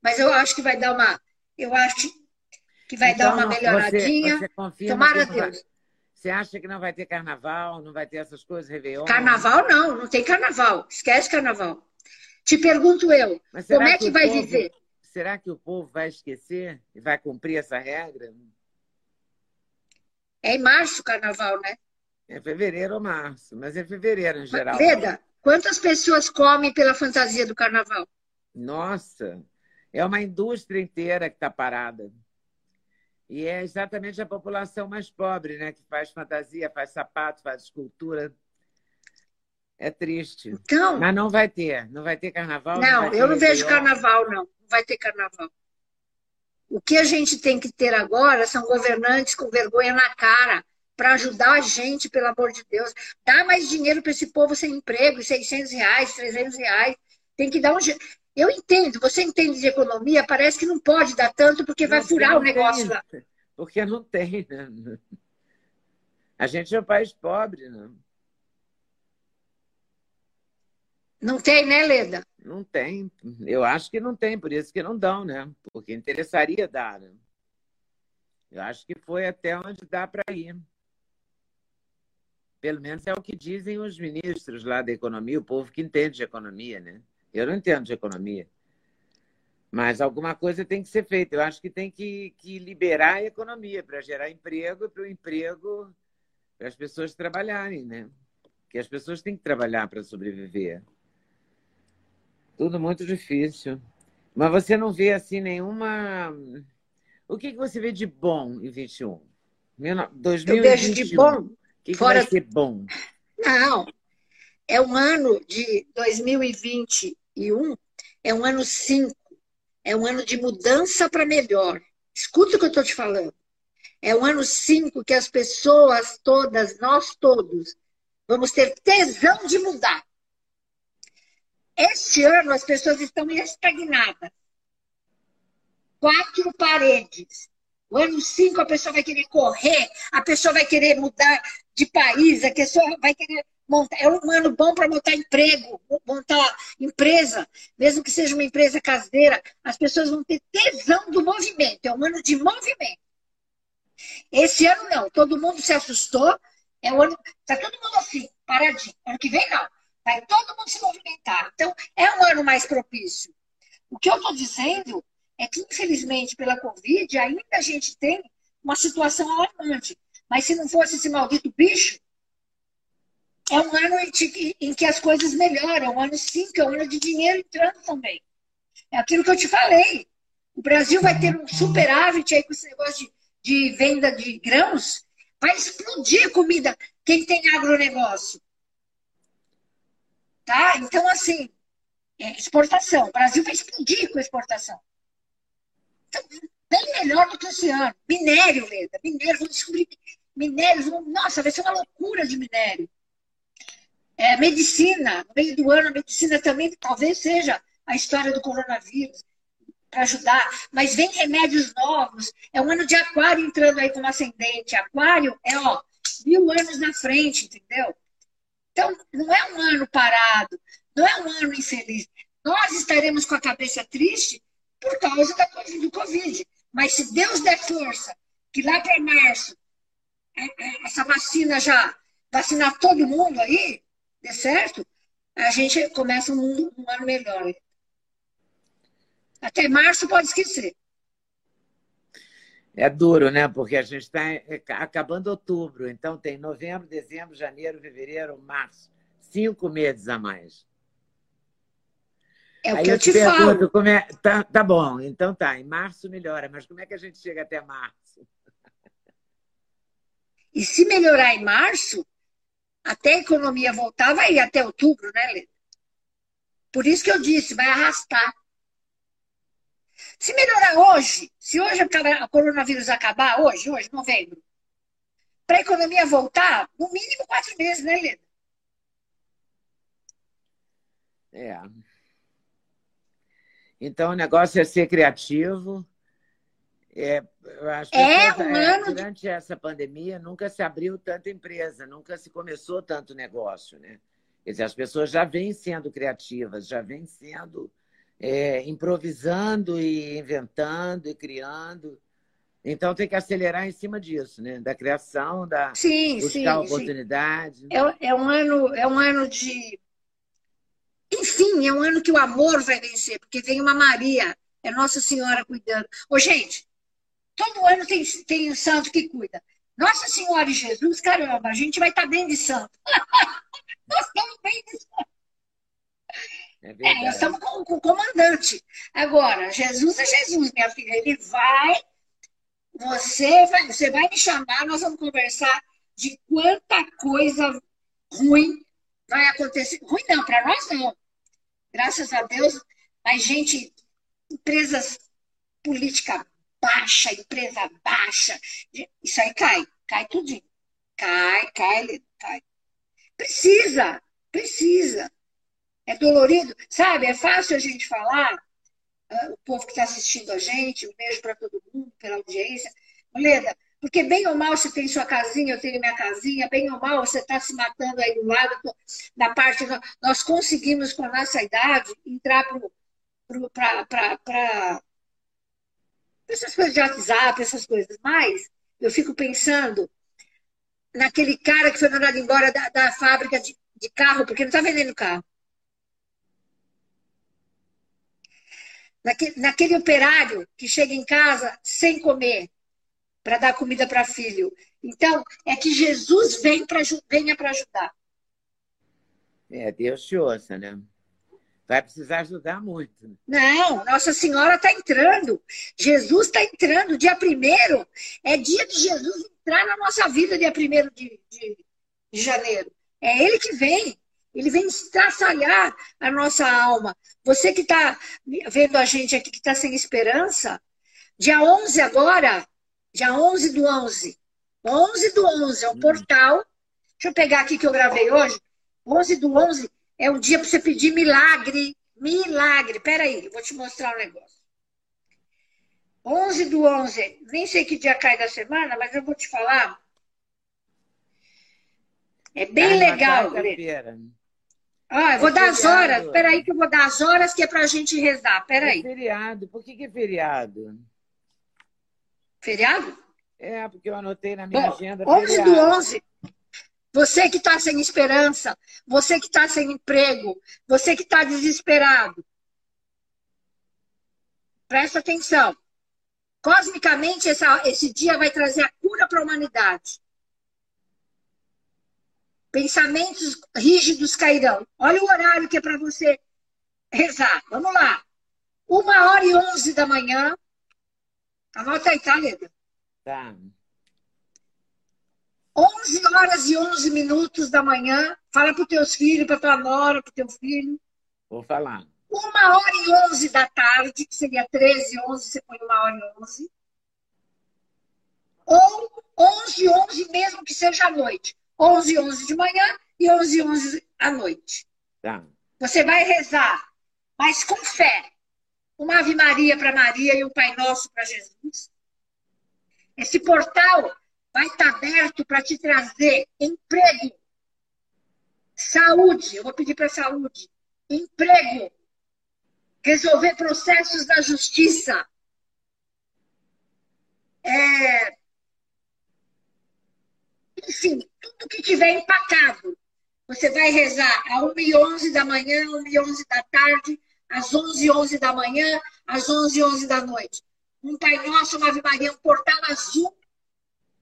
mas eu acho que vai dar uma eu acho que vai então, dar uma melhoradinha. Você, você Tomara Deus. Vai, você acha que não vai ter carnaval, não vai ter essas coisas, Réveillon? Carnaval não, não tem carnaval. Esquece carnaval. Te pergunto eu, como é que, que vai povo, viver? Será que o povo vai esquecer e vai cumprir essa regra? É em março o carnaval, né? É fevereiro ou março, mas é fevereiro em geral. Veda, quantas pessoas comem pela fantasia do carnaval? Nossa, é uma indústria inteira que está parada. E é exatamente a população mais pobre, né? Que faz fantasia, faz sapato, faz escultura. É triste. Então, Mas não vai ter. Não vai ter carnaval? Não, não eu não vejo carnaval, não. Não vai ter carnaval. O que a gente tem que ter agora são governantes com vergonha na cara para ajudar a gente, pelo amor de Deus. Dá mais dinheiro para esse povo sem emprego, 600 reais, 300 reais. Tem que dar um jeito. Eu entendo, você entende de economia, parece que não pode dar tanto porque vai furar o negócio lá. Porque não tem, né? A gente é um país pobre, né? Não tem, né, Leda? Não tem. Eu acho que não tem, por isso que não dão, né? Porque interessaria dar. Né? Eu acho que foi até onde dá para ir. Pelo menos é o que dizem os ministros lá da economia, o povo que entende de economia, né? Eu não entendo de economia. Mas alguma coisa tem que ser feita. Eu acho que tem que, que liberar a economia para gerar emprego para o emprego para as pessoas trabalharem, né? Porque as pessoas têm que trabalhar para sobreviver. Tudo muito difícil. Mas você não vê assim nenhuma. O que, que você vê de bom em 21? 2021. Eu vejo de bom. Que, que fora... vai ser bom? Não. É um ano de 2020 2021 é um ano 5, é um ano de mudança para melhor. Escuta o que eu estou te falando. É um ano 5 que as pessoas todas, nós todos, vamos ter tesão de mudar. Este ano as pessoas estão estagnadas. Quatro paredes. O ano 5 a pessoa vai querer correr, a pessoa vai querer mudar de país, a pessoa vai querer montar, é um ano bom para montar emprego, montar empresa, mesmo que seja uma empresa caseira, as pessoas vão ter tesão do movimento, é um ano de movimento. Esse ano não, todo mundo se assustou, é um ano, tá todo mundo assim, paradinho. Ano que vem não, vai todo mundo se movimentar. Então, é um ano mais propício. O que eu estou dizendo é que, infelizmente, pela Covid, ainda a gente tem uma situação alarmante. Mas se não fosse esse maldito bicho, é um ano em que as coisas melhoram. Um ano 5 é um ano de dinheiro entrando também. É aquilo que eu te falei. O Brasil vai ter um superávit aí com esse negócio de, de venda de grãos. Vai explodir comida quem tem agronegócio. Tá? Então, assim, é exportação. O Brasil vai explodir com exportação. Bem melhor do que esse ano. Minério, Leda, minério, vamos descobrir minérios. Nossa, vai ser uma loucura de minério. É, medicina, no meio do ano, a medicina também talvez seja a história do coronavírus para ajudar, mas vem remédios novos. É um ano de aquário entrando aí como ascendente. Aquário é, ó, mil anos na frente, entendeu? Então, não é um ano parado, não é um ano infeliz. Nós estaremos com a cabeça triste por causa da, do Covid. Mas se Deus der força, que lá para março, é, é, essa vacina já vacinar todo mundo aí, dê certo, a gente começa um, mundo, um ano melhor. Até março pode esquecer. É duro, né? Porque a gente está acabando outubro, então tem novembro, dezembro, janeiro, fevereiro, março. Cinco meses a mais. É o Aí que eu, te, te pergunto, falo. Como é... tá, tá bom, então tá, em março melhora, mas como é que a gente chega até março? E se melhorar em março, até a economia voltar, vai ir até outubro, né, Lê? Por isso que eu disse, vai arrastar. Se melhorar hoje, se hoje o coronavírus acabar, hoje, hoje, novembro, para a economia voltar, no mínimo quatro meses, né, Leda? É. Então o negócio é ser criativo. É, eu acho que é, um é, durante de... essa pandemia nunca se abriu tanta empresa, nunca se começou tanto negócio, né? Quer dizer, as pessoas já vêm sendo criativas, já vêm sendo é, improvisando e inventando e criando. Então tem que acelerar em cima disso, né? Da criação, da sim, buscar sim, oportunidade. Sim. É, é, um ano, é um ano de. Enfim, é um ano que o amor vai vencer, porque vem uma Maria, é Nossa Senhora cuidando. Ô, gente, todo ano tem, tem um santo que cuida. Nossa Senhora e Jesus, caramba, a gente vai estar tá bem de santo. Nós estamos bem de santo. É, é nós estamos com, com, o comandante. Agora, Jesus é Jesus, minha filha. Ele vai, você vai, você vai me chamar, nós vamos conversar de quanta coisa ruim vai acontecer. Ruim não, para nós não. Graças a Deus, mas gente, empresas política baixa, empresa baixa, isso aí cai, cai tudinho. Cai, cai, cai. Precisa, precisa. É dolorido, sabe? É fácil a gente falar, uh, o povo que está assistindo a gente, um beijo para todo mundo, pela audiência. Leda, porque bem ou mal você tem sua casinha, eu tenho minha casinha, bem ou mal você está se matando aí do lado, da parte. Nós conseguimos, com a nossa idade, entrar para essas coisas de WhatsApp, essas coisas. Mas eu fico pensando naquele cara que foi mandado embora da, da fábrica de, de carro, porque não está vendendo carro. naquele, naquele operário que chega em casa sem comer para dar comida para filho. Então, é que Jesus vem pra, venha para ajudar. É, Deus te ouça, né? Vai precisar ajudar muito. Não, Nossa Senhora está entrando. Jesus está entrando. Dia primeiro é dia de Jesus entrar na nossa vida, dia primeiro de, de, de janeiro. É Ele que vem. Ele vem estraçalhar a nossa alma. Você que está vendo a gente aqui, que está sem esperança, dia 11 agora, dia 11 do 11. 11 do 11 é um portal. Deixa eu pegar aqui que eu gravei hoje. 11 do 11 é um dia para você pedir milagre. Milagre. Peraí, eu vou te mostrar um negócio. 11 do 11, nem sei que dia cai da semana, mas eu vou te falar. É bem legal. Ah, eu vou é dar as horas. Espera aí que eu vou dar as horas que é para a gente rezar. Espera aí. É feriado. Por que, que é feriado? Feriado? É, porque eu anotei na minha Bom, agenda. 11 feriado. do 11. Você que está sem esperança, você que está sem emprego, você que está desesperado. Presta atenção. Cosmicamente, essa, esse dia vai trazer a cura para a humanidade. Pensamentos rígidos cairão. Olha o horário que é para você rezar. Vamos lá. Uma hora e onze da manhã. Anota aí, tá, Leda? Tá. 11 horas e 11 minutos da manhã. Fala para os teus filhos, para tua nora, para o teu filho. Vou falar. Uma hora e 11 da tarde, que seria 13, 11, você põe uma hora e 11. ou 11, 11 mesmo que seja à noite. 11, 11 de manhã e 11, 11 à noite. Tá. Você vai rezar, mas com fé. Uma Ave Maria para Maria e um Pai Nosso para Jesus. Esse portal vai estar aberto para te trazer emprego, saúde. Eu vou pedir para saúde, emprego, resolver processos da justiça. É... Enfim, tudo que tiver empacado. Você vai rezar às 1 e 11 da manhã, às 1 e 11 da tarde, às 11 e 11 da manhã, às 11 e 11 da noite. Um Pai Nosso, uma Ave Maria, um portal azul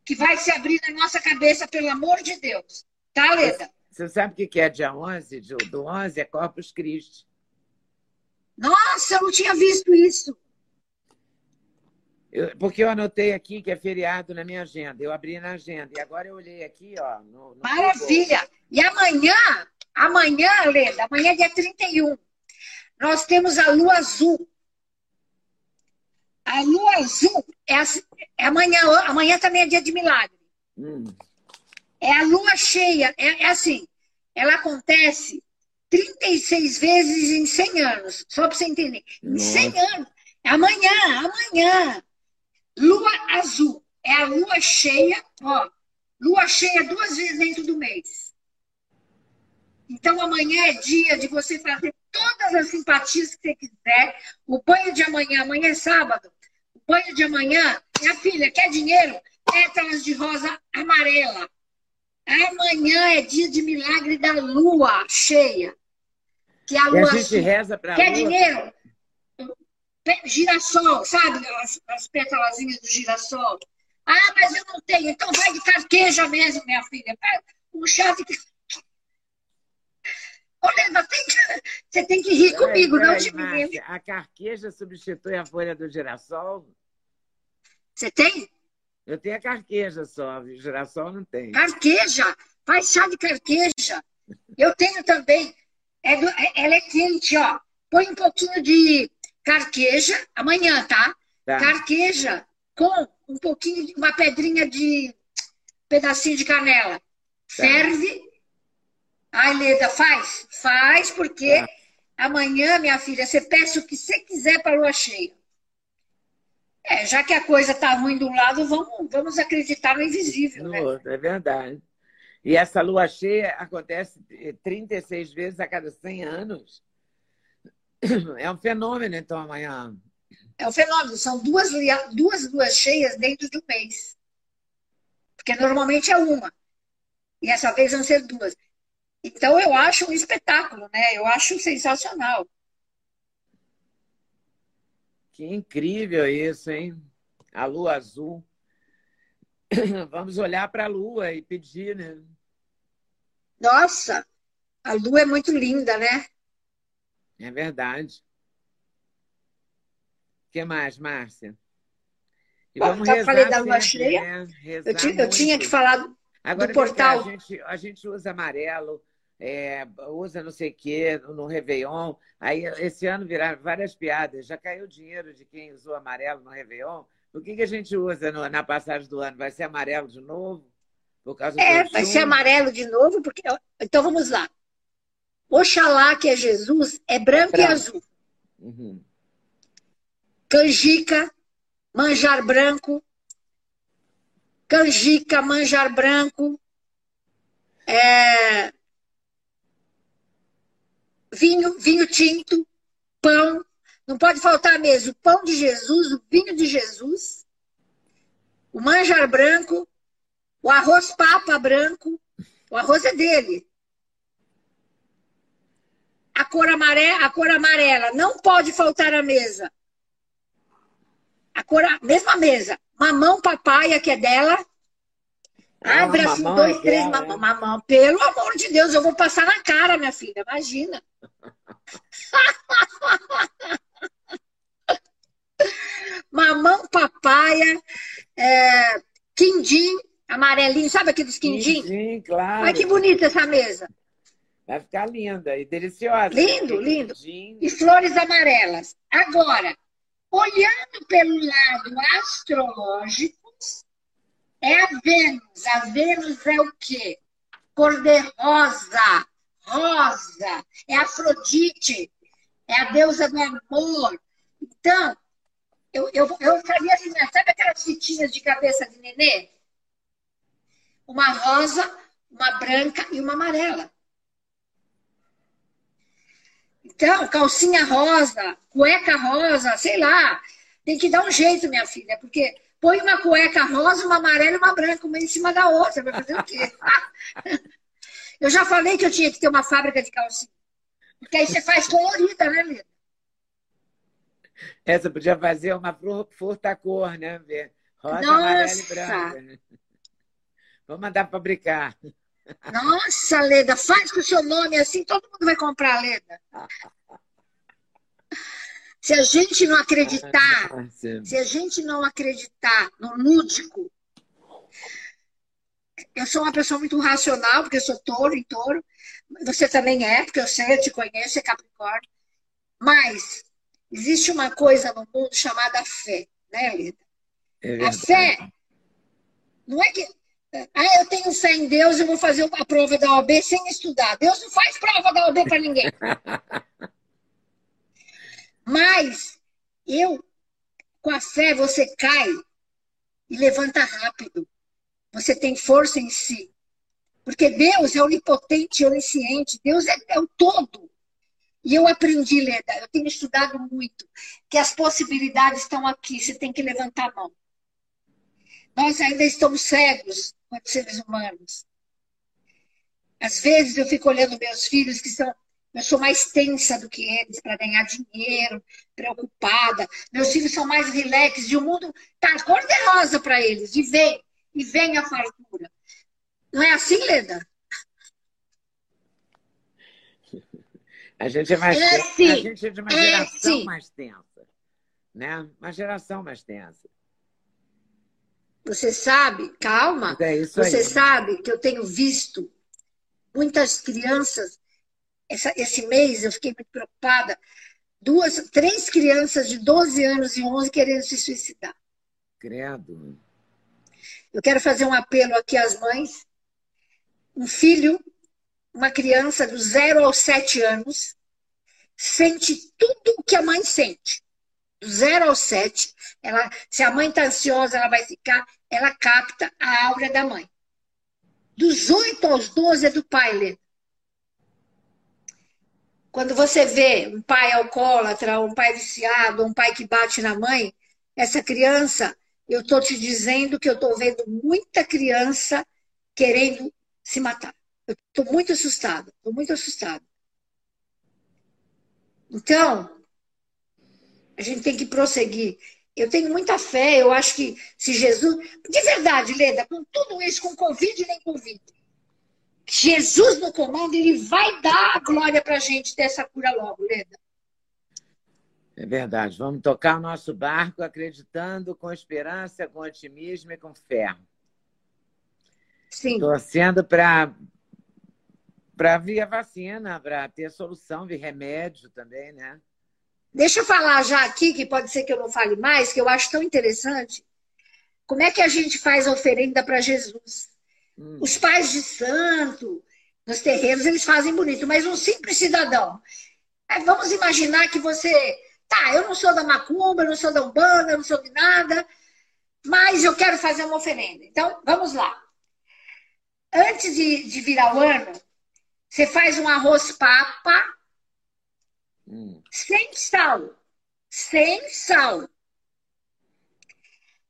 que vai se abrir na nossa cabeça, pelo amor de Deus. Tá, Leda? Você sabe o que é dia 11? Do 11 é Corpus Christi. Nossa, eu não tinha visto isso. Eu, porque eu anotei aqui que é feriado na minha agenda. Eu abri na agenda. E agora eu olhei aqui, ó. No, no Maravilha! Google. E amanhã, amanhã, Leda, amanhã é dia 31, nós temos a lua azul. A lua azul é, é amanhã, amanhã também é dia de milagre. Hum. É a lua cheia, é, é assim, ela acontece 36 vezes em 100 anos. Só para você entender. Em 100 anos. É amanhã, amanhã. Lua azul. É a lua cheia, ó. Lua cheia duas vezes dentro do mês. Então amanhã é dia de você fazer todas as simpatias que você quiser. O banho de amanhã, amanhã é sábado. O banho de amanhã, minha filha, quer dinheiro? Pétalas de rosa amarela. Amanhã é dia de milagre da lua cheia. Que a lua e a gente reza para Quer lua. dinheiro? Girassol, sabe? As, as pétalazinhas do girassol. Ah, mas eu não tenho. Então vai de carqueja mesmo, minha filha. Um chá de. Olha, tem que... você tem que rir comigo, não de mim. A carqueja substitui a folha do girassol? Você tem? Eu tenho a carqueja só, o girassol não tem. Carqueja? Faz chá de carqueja. Eu tenho também. É do, é, ela é quente, ó. Põe um pouquinho de carqueja, amanhã, tá? tá? Carqueja com um pouquinho, de, uma pedrinha de pedacinho de canela. Tá. Ferve. Ai, Leda, faz? Faz, porque tá. amanhã, minha filha, você peça o que você quiser para a lua cheia. É, já que a coisa tá ruim de um lado, vamos, vamos acreditar no invisível, no né? Outro, é verdade. E essa lua cheia acontece 36 vezes a cada 100 anos. É um fenômeno, então, amanhã. É um fenômeno. São duas, duas luas cheias dentro de um mês. Porque normalmente é uma. E essa vez vão ser duas. Então, eu acho um espetáculo, né? Eu acho sensacional. Que incrível isso, hein? A lua azul. Vamos olhar para a lua e pedir, né? Nossa, a lua é muito linda, né? É verdade. O que mais, Márcia? E vamos Bom, já falei da lua cheia. Né? Eu, tinha, eu, tinha, que falar Agora, do portal. A gente, a gente usa amarelo, é, usa não sei o quê no Réveillon. Aí, esse ano viraram várias piadas. Já caiu dinheiro de quem usou amarelo no Réveillon. O que, que a gente usa no, na passagem do ano? Vai ser amarelo de novo? Por causa é, vai ser amarelo de novo, porque. Então vamos lá. Oxalá, que é Jesus, é branco, branco. e azul. Uhum. Canjica, manjar branco. Canjica, manjar branco. É... Vinho, vinho tinto, pão. Não pode faltar mesmo o pão de Jesus, o vinho de Jesus, o manjar branco, o arroz papa branco, o arroz é dele. A cor amarela, a cor amarela não pode faltar à mesa. A cor, mesma mesa. Mamão papaya, que é dela. Abre ah, assim, dois, é três mamão, mamão. Pelo amor de Deus, eu vou passar na cara, minha filha. Imagina. mamão papaya, é, quindim, amarelinho, sabe aqueles quindim? Sim, claro. Olha que bonita essa mesa. Vai ficar linda e deliciosa. Lindo, lindo. E flores amarelas. Agora, olhando pelo lado astrológico, É a Vênus. A Vênus é o quê? Cor-de-rosa, rosa. É Afrodite. É a deusa do amor. Então, eu, eu, eu faria assim, né? sabe aquelas fitinhas de cabeça de nenê? Uma rosa, uma branca e uma amarela. Então, calcinha rosa, cueca rosa, sei lá. Tem que dar um jeito, minha filha, porque põe uma cueca rosa, uma amarela e uma branca, uma em cima da outra. Vai fazer o quê? eu já falei que eu tinha que ter uma fábrica de calcinha. Porque aí você faz colorida, né, Lida? Essa podia fazer uma furta-cor, né? Rosa, Nossa. amarela e branca. Vou mandar fabricar. Nossa, Leda, faz com o seu nome assim, todo mundo vai comprar, Leda. Se a gente não acreditar, ah, se a gente não acreditar no lúdico, eu sou uma pessoa muito racional, porque eu sou touro em touro. Você também é, porque eu sei, eu te conheço, é Capricórnio. Mas existe uma coisa no mundo chamada fé, né, Leda? É a fé não é que ah, eu tenho fé em Deus, eu vou fazer a prova da OAB sem estudar. Deus não faz prova da OAB para ninguém. Mas eu, com a fé, você cai e levanta rápido. Você tem força em si. Porque Deus é onipotente, onisciente. Deus é, é o todo. E eu aprendi, Leda, eu tenho estudado muito, que as possibilidades estão aqui. Você tem que levantar a mão. Nós ainda estamos cegos quanto seres humanos. Às vezes eu fico olhando meus filhos que são. Eu sou mais tensa do que eles para ganhar dinheiro, preocupada. Meus filhos são mais relax e o mundo está cor-de-rosa para eles. E vem, e vem a fartura. Não é assim, Leda? A gente é mais é, tensa. A gente é de uma é, geração sim. mais tensa. Né? Uma geração mais tensa. Você sabe, calma, é você aí. sabe que eu tenho visto muitas crianças, essa, esse mês eu fiquei muito preocupada, duas, três crianças de 12 anos e 11 querendo se suicidar. Credo. Eu quero fazer um apelo aqui às mães. Um filho, uma criança dos 0 aos 7 anos, sente tudo o que a mãe sente do 0 ao 7, ela, se a mãe está ansiosa, ela vai ficar, ela capta a aura da mãe. Dos 8 aos 12 é do pai, Lê. Quando você vê um pai alcoólatra, um pai viciado, um pai que bate na mãe, essa criança, eu estou te dizendo que eu estou vendo muita criança querendo se matar. Eu estou muito assustada, estou muito assustada. Então, a gente tem que prosseguir. Eu tenho muita fé, eu acho que se Jesus. De verdade, Leda, com tudo isso, com Covid e nem Covid, Jesus no comando, ele vai dar a glória para a gente dessa cura logo, Leda. É verdade. Vamos tocar o nosso barco acreditando com esperança, com otimismo e com fé. Sim. Torcendo para para vir a vacina, para ter solução, vir remédio também, né? Deixa eu falar já aqui, que pode ser que eu não fale mais, que eu acho tão interessante. Como é que a gente faz a oferenda para Jesus? Hum. Os pais de santo, nos terreiros, eles fazem bonito, mas um simples cidadão. É, vamos imaginar que você. Tá, eu não sou da macumba, eu não sou da umbanda, eu não sou de nada, mas eu quero fazer uma oferenda. Então, vamos lá. Antes de, de virar o ano, você faz um arroz papa Hum. Sem sal. Sem sal.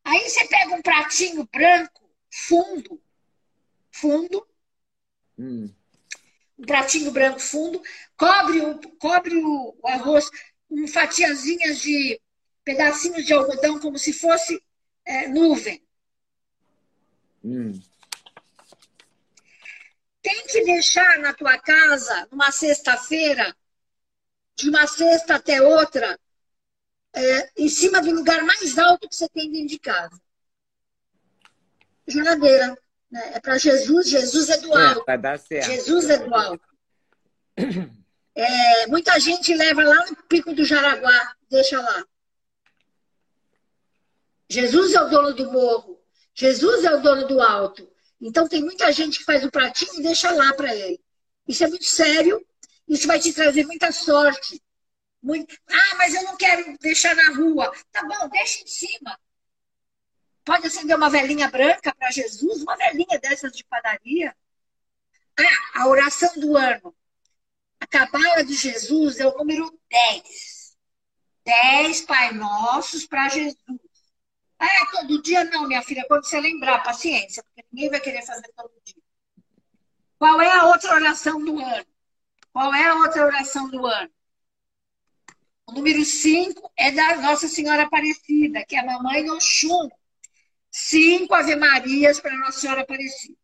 Aí você pega um pratinho branco, fundo, fundo, hum. um pratinho branco fundo, cobre o, cobre o, o arroz com fatiazinhas de pedacinhos de algodão, como se fosse é, nuvem. Hum. Tem que deixar na tua casa, numa sexta-feira, de uma cesta até outra, é, em cima do lugar mais alto que você tem dentro de casa. Geladeira. Né? É para Jesus, Jesus é do é, alto. É, dar certo. Jesus é do alto. É, muita gente leva lá no Pico do Jaraguá, deixa lá. Jesus é o dono do morro. Jesus é o dono do alto. Então tem muita gente que faz o pratinho e deixa lá para ele. Isso é muito sério. Isso vai te trazer muita sorte. Muito... Ah, mas eu não quero deixar na rua. Tá bom, deixa em cima. Pode acender uma velhinha branca para Jesus, uma velhinha dessas de padaria. Ah, a oração do ano. A cabala de Jesus é o número 10. 10 Pai Nossos para Jesus. Ah, todo dia não, minha filha, quando você lembrar, paciência, porque ninguém vai querer fazer todo dia. Qual é a outra oração do ano? Qual é a outra oração do ano? O número 5 é da Nossa Senhora Aparecida, que é a mamãe Oxum. Cinco Ave Marias para Nossa Senhora Aparecida.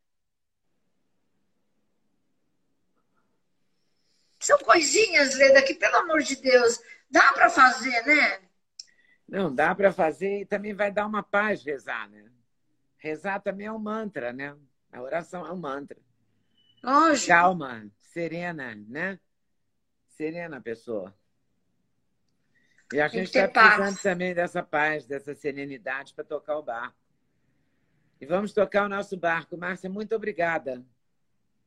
São coisinhas, Leda, que, pelo amor de Deus, dá para fazer, né? Não, dá para fazer e também vai dar uma paz rezar, né? Rezar também é um mantra, né? A oração é um mantra. Lógico. Calma, serena, né? Serena a pessoa. E a gente está precisando paz. também dessa paz, dessa serenidade para tocar o barco. E vamos tocar o nosso barco. Márcia, muito obrigada.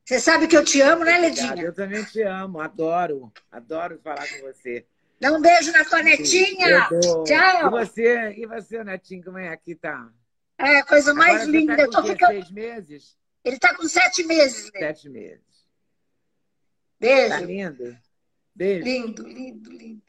Você sabe que eu te amo, né, Ledinha? Eu também te amo, adoro. Adoro falar com você. Dá um beijo na tua netinha. Tchau. E você, e você, netinho, como é que tá? É, a coisa mais Agora linda. Tá com eu tô ficando... seis meses? Ele tá com sete meses, né? Sete meses. Beijo. Tá lindo. Beijo. Lindo, lindo, lindo.